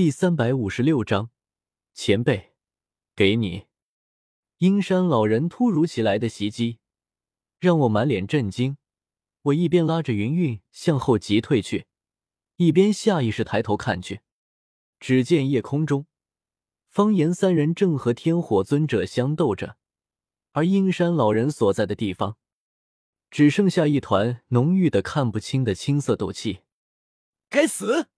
第三百五十六章，前辈，给你。阴山老人突如其来的袭击，让我满脸震惊。我一边拉着云云向后急退去，一边下意识抬头看去，只见夜空中，方言三人正和天火尊者相斗着，而阴山老人所在的地方，只剩下一团浓郁的看不清的青色斗气。该死！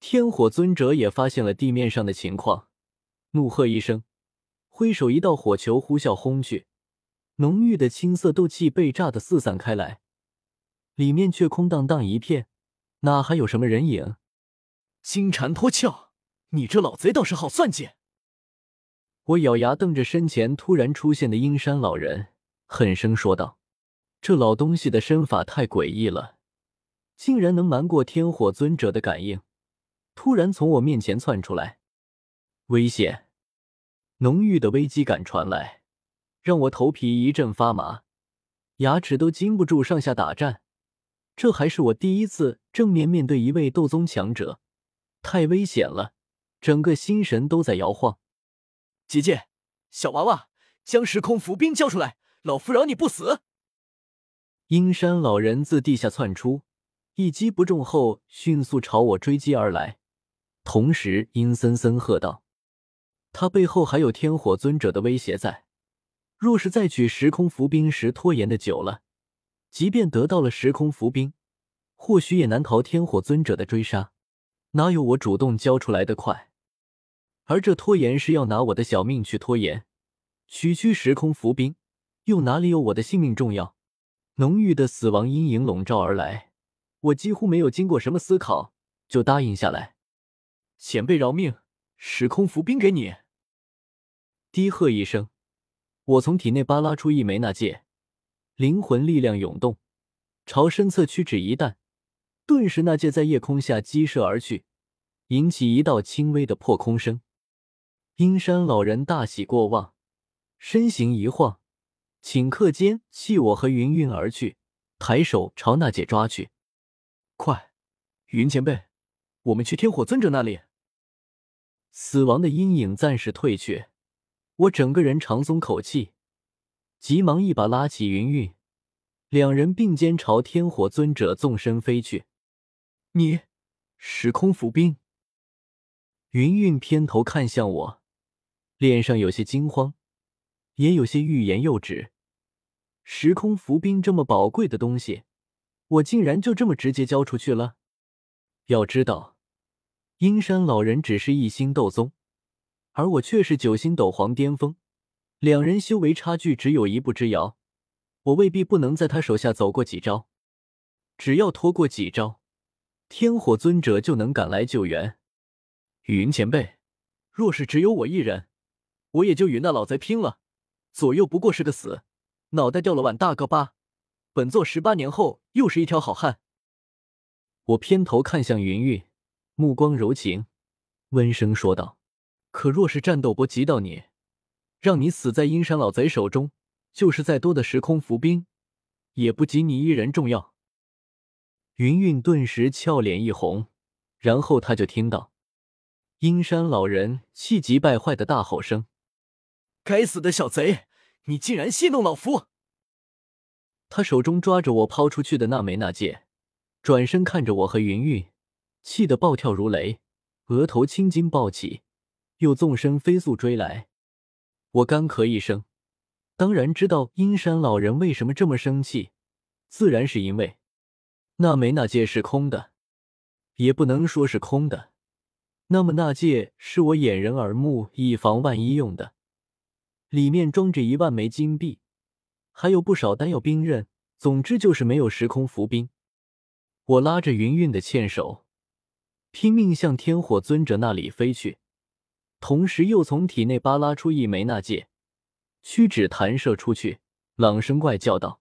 天火尊者也发现了地面上的情况，怒喝一声，挥手一道火球呼啸轰去。浓郁的青色斗气被炸得四散开来，里面却空荡荡一片，哪还有什么人影？金蝉脱壳，你这老贼倒是好算计！我咬牙瞪着身前突然出现的阴山老人，狠声说道：“这老东西的身法太诡异了，竟然能瞒过天火尊者的感应，突然从我面前窜出来，危险！浓郁的危机感传来。”让我头皮一阵发麻，牙齿都禁不住上下打颤。这还是我第一次正面面对一位斗宗强者，太危险了，整个心神都在摇晃。姐姐，小娃娃，将时空伏兵交出来，老夫饶你不死！阴山老人自地下窜出，一击不中后，迅速朝我追击而来，同时阴森森喝道：“他背后还有天火尊者的威胁在。”若是再取时空伏兵时拖延的久了，即便得到了时空伏兵，或许也难逃天火尊者的追杀。哪有我主动交出来的快？而这拖延是要拿我的小命去拖延，区区时空伏兵又哪里有我的性命重要？浓郁的死亡阴影笼罩而来，我几乎没有经过什么思考就答应下来。前辈饶命，时空伏兵给你！低喝一声。我从体内扒拉出一枚纳戒，灵魂力量涌动，朝身侧屈指一弹，顿时那戒在夜空下激射而去，引起一道轻微的破空声。阴山老人大喜过望，身形一晃，顷刻间弃我和云云而去，抬手朝那戒抓去。快，云前辈，我们去天火尊者那里。死亡的阴影暂时退却。我整个人长松口气，急忙一把拉起云云，两人并肩朝天火尊者纵身飞去。你，时空伏兵。云云偏头看向我，脸上有些惊慌，也有些欲言又止。时空伏兵这么宝贵的东西，我竟然就这么直接交出去了？要知道，阴山老人只是一星斗宗。而我却是九星斗皇巅峰，两人修为差距只有一步之遥，我未必不能在他手下走过几招。只要拖过几招，天火尊者就能赶来救援。云前辈，若是只有我一人，我也就与那老贼拼了。左右不过是个死，脑袋掉了碗大个疤，本座十八年后又是一条好汉。我偏头看向云云，目光柔情，温声说道。可若是战斗波及到你，让你死在阴山老贼手中，就是再多的时空伏兵，也不及你一人重要。云云顿时俏脸一红，然后他就听到阴山老人气急败坏的大吼声：“该死的小贼，你竟然戏弄老夫！”他手中抓着我抛出去的那枚纳戒，转身看着我和云云，气得暴跳如雷，额头青筋暴起。又纵身飞速追来，我干咳一声，当然知道阴山老人为什么这么生气，自然是因为那枚那戒是空的，也不能说是空的。那么那戒是我掩人耳目，以防万一用的，里面装着一万枚金币，还有不少丹药兵刃，总之就是没有时空伏兵。我拉着云云的纤手，拼命向天火尊者那里飞去。同时，又从体内扒拉出一枚纳戒，屈指弹射出去，朗声怪叫道：“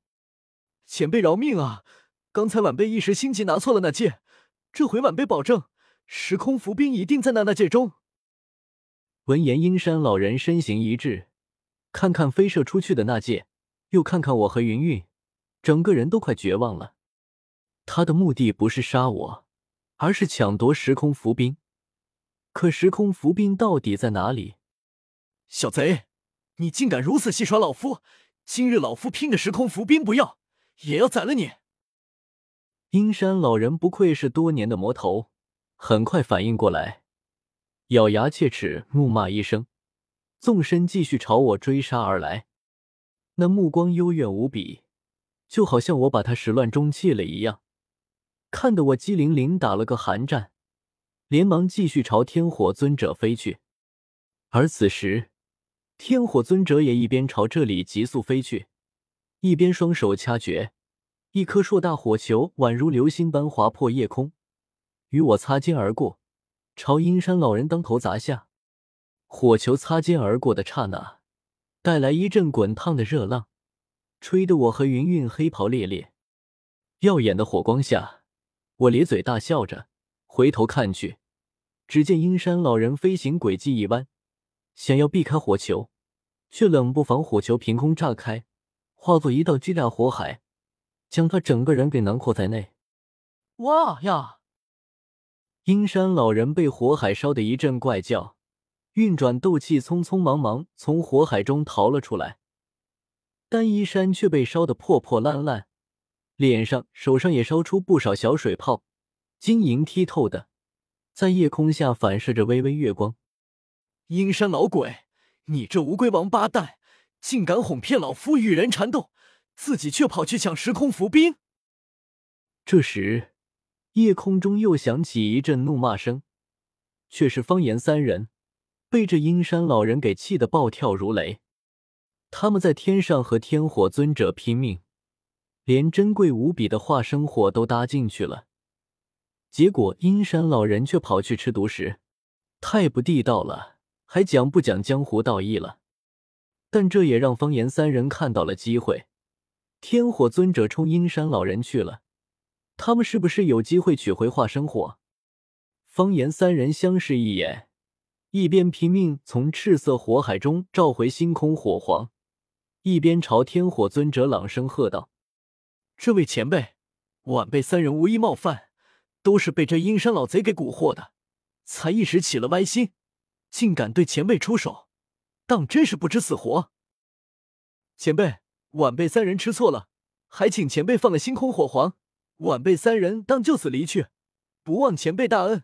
前辈饶命啊！刚才晚辈一时心急拿错了那戒，这回晚辈保证，时空伏兵一定在那那戒中。”闻言，阴山老人身形一滞，看看飞射出去的那戒，又看看我和云云，整个人都快绝望了。他的目的不是杀我，而是抢夺时空伏兵。可时空伏兵到底在哪里？小贼，你竟敢如此戏耍老夫！今日老夫拼着时空伏兵不要，也要宰了你！阴山老人不愧是多年的魔头，很快反应过来，咬牙切齿，怒骂一声，纵身继续朝我追杀而来。那目光幽怨无比，就好像我把他始乱终弃了一样，看得我机灵灵打了个寒战，连忙继续朝天火尊者飞去。而此时，天火尊者也一边朝这里急速飞去，一边双手掐诀。一颗硕大火球宛如流星般划破夜空，与我擦肩而过，朝阴山老人当头砸下。火球擦肩而过的刹那，带来一阵滚烫的热浪，吹得我和云云黑袍猎猎。耀眼的火光下，我咧嘴大笑着，回头看去，只见阴山老人飞行轨迹一弯，想要避开火球，却冷不防火球凭空炸开，化作一道巨大火海。将他整个人给囊括在内。哇呀！阴山老人被火海烧得一阵怪叫，运转斗气，匆匆忙忙从火海中逃了出来。但衣衫却被烧得破破烂烂，脸上、手上也烧出不少小水泡，晶莹剔透的，在夜空下反射着微微月光。阴山老鬼，你这乌龟王八蛋，竟敢哄骗老夫与人缠斗！自己却跑去抢时空伏兵。这时，夜空中又响起一阵怒骂声，却是方言三人被这阴山老人给气得暴跳如雷。他们在天上和天火尊者拼命，连珍贵无比的化生火都搭进去了，结果阴山老人却跑去吃独食，太不地道了，还讲不讲江湖道义了？但这也让方言三人看到了机会。天火尊者冲阴山老人去了，他们是不是有机会取回化生火？方言三人相视一眼，一边拼命从赤色火海中召回星空火皇，一边朝天火尊者朗声喝道：“这位前辈，晚辈三人无意冒犯，都是被这阴山老贼给蛊惑的，才一时起了歪心，竟敢对前辈出手，当真是不知死活。前辈。”晚辈三人吃错了，还请前辈放了星空火皇。晚辈三人当就此离去，不忘前辈大恩。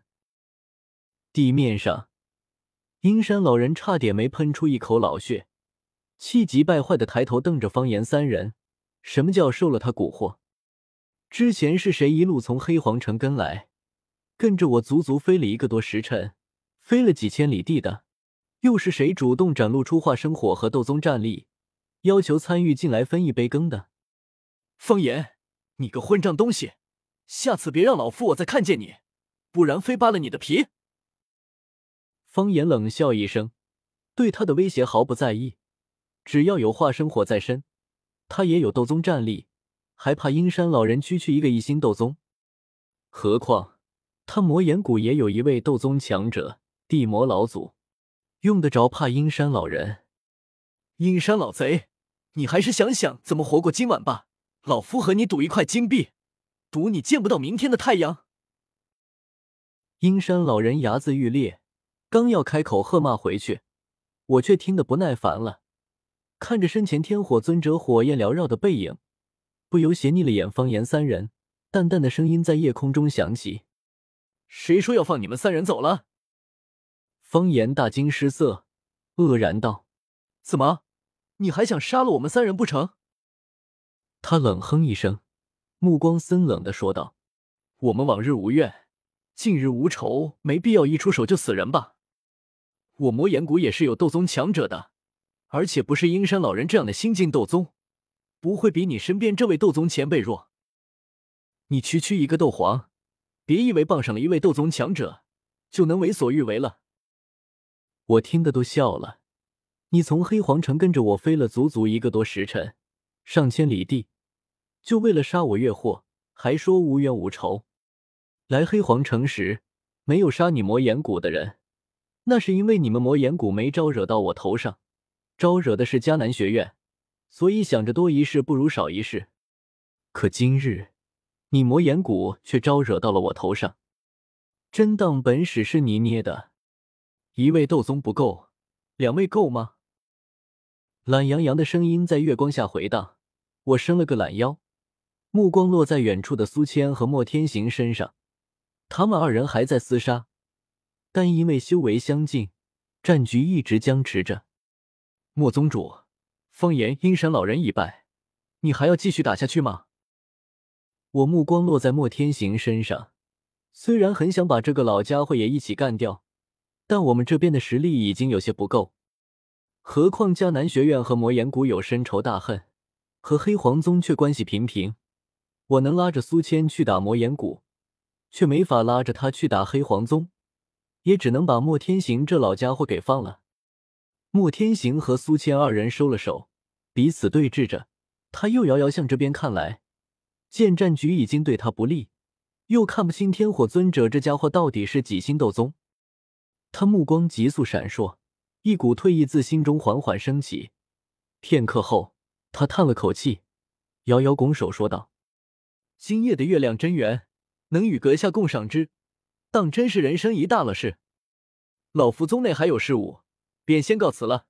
地面上，阴山老人差点没喷出一口老血，气急败坏的抬头瞪着方言三人。什么叫受了他蛊惑？之前是谁一路从黑皇城跟来，跟着我足足飞了一个多时辰，飞了几千里地的？又是谁主动展露出化生火和斗宗战力？要求参与进来分一杯羹的，方言，你个混账东西！下次别让老夫我再看见你，不然非扒了你的皮！方言冷笑一声，对他的威胁毫不在意。只要有化生火在身，他也有斗宗战力，还怕阴山老人区区一个一星斗宗？何况他魔岩谷也有一位斗宗强者，地魔老祖，用得着怕阴山老人？阴山老贼！你还是想想怎么活过今晚吧，老夫和你赌一块金币，赌你见不到明天的太阳。阴山老人牙眦欲裂，刚要开口喝骂回去，我却听得不耐烦了。看着身前天火尊者火焰缭绕的背影，不由斜睨了眼方言三人，淡淡的声音在夜空中响起：“谁说要放你们三人走了？”方言大惊失色，愕然道：“怎么？”你还想杀了我们三人不成？他冷哼一声，目光森冷的说道：“我们往日无怨，近日无仇，没必要一出手就死人吧？我魔岩谷也是有斗宗强者的，而且不是阴山老人这样的新晋斗宗，不会比你身边这位斗宗前辈弱。你区区一个斗皇，别以为傍上了一位斗宗强者就能为所欲为了。”我听得都笑了。你从黑皇城跟着我飞了足足一个多时辰，上千里地，就为了杀我越货，还说无冤无仇。来黑皇城时没有杀你魔岩谷的人，那是因为你们魔岩谷没招惹到我头上，招惹的是迦南学院，所以想着多一事不如少一事。可今日你魔岩谷却招惹到了我头上，真当本使是你捏的？一位斗宗不够，两位够吗？懒洋洋的声音在月光下回荡。我伸了个懒腰，目光落在远处的苏谦和莫天行身上。他们二人还在厮杀，但因为修为相近，战局一直僵持着。莫宗主，方言阴山老人已败，你还要继续打下去吗？我目光落在莫天行身上，虽然很想把这个老家伙也一起干掉，但我们这边的实力已经有些不够。何况迦南学院和魔岩谷有深仇大恨，和黑皇宗却关系平平。我能拉着苏谦去打魔岩谷。却没法拉着他去打黑皇宗，也只能把莫天行这老家伙给放了。莫天行和苏谦二人收了手，彼此对峙着。他又遥遥向这边看来，见战局已经对他不利，又看不清天火尊者这家伙到底是几星斗宗。他目光急速闪烁，一股退意自心中缓缓升起。片刻后，他叹了口气，遥遥拱手说道：“今夜的月亮真圆。”能与阁下共赏之，当真是人生一大乐事。老夫宗内还有事务，便先告辞了。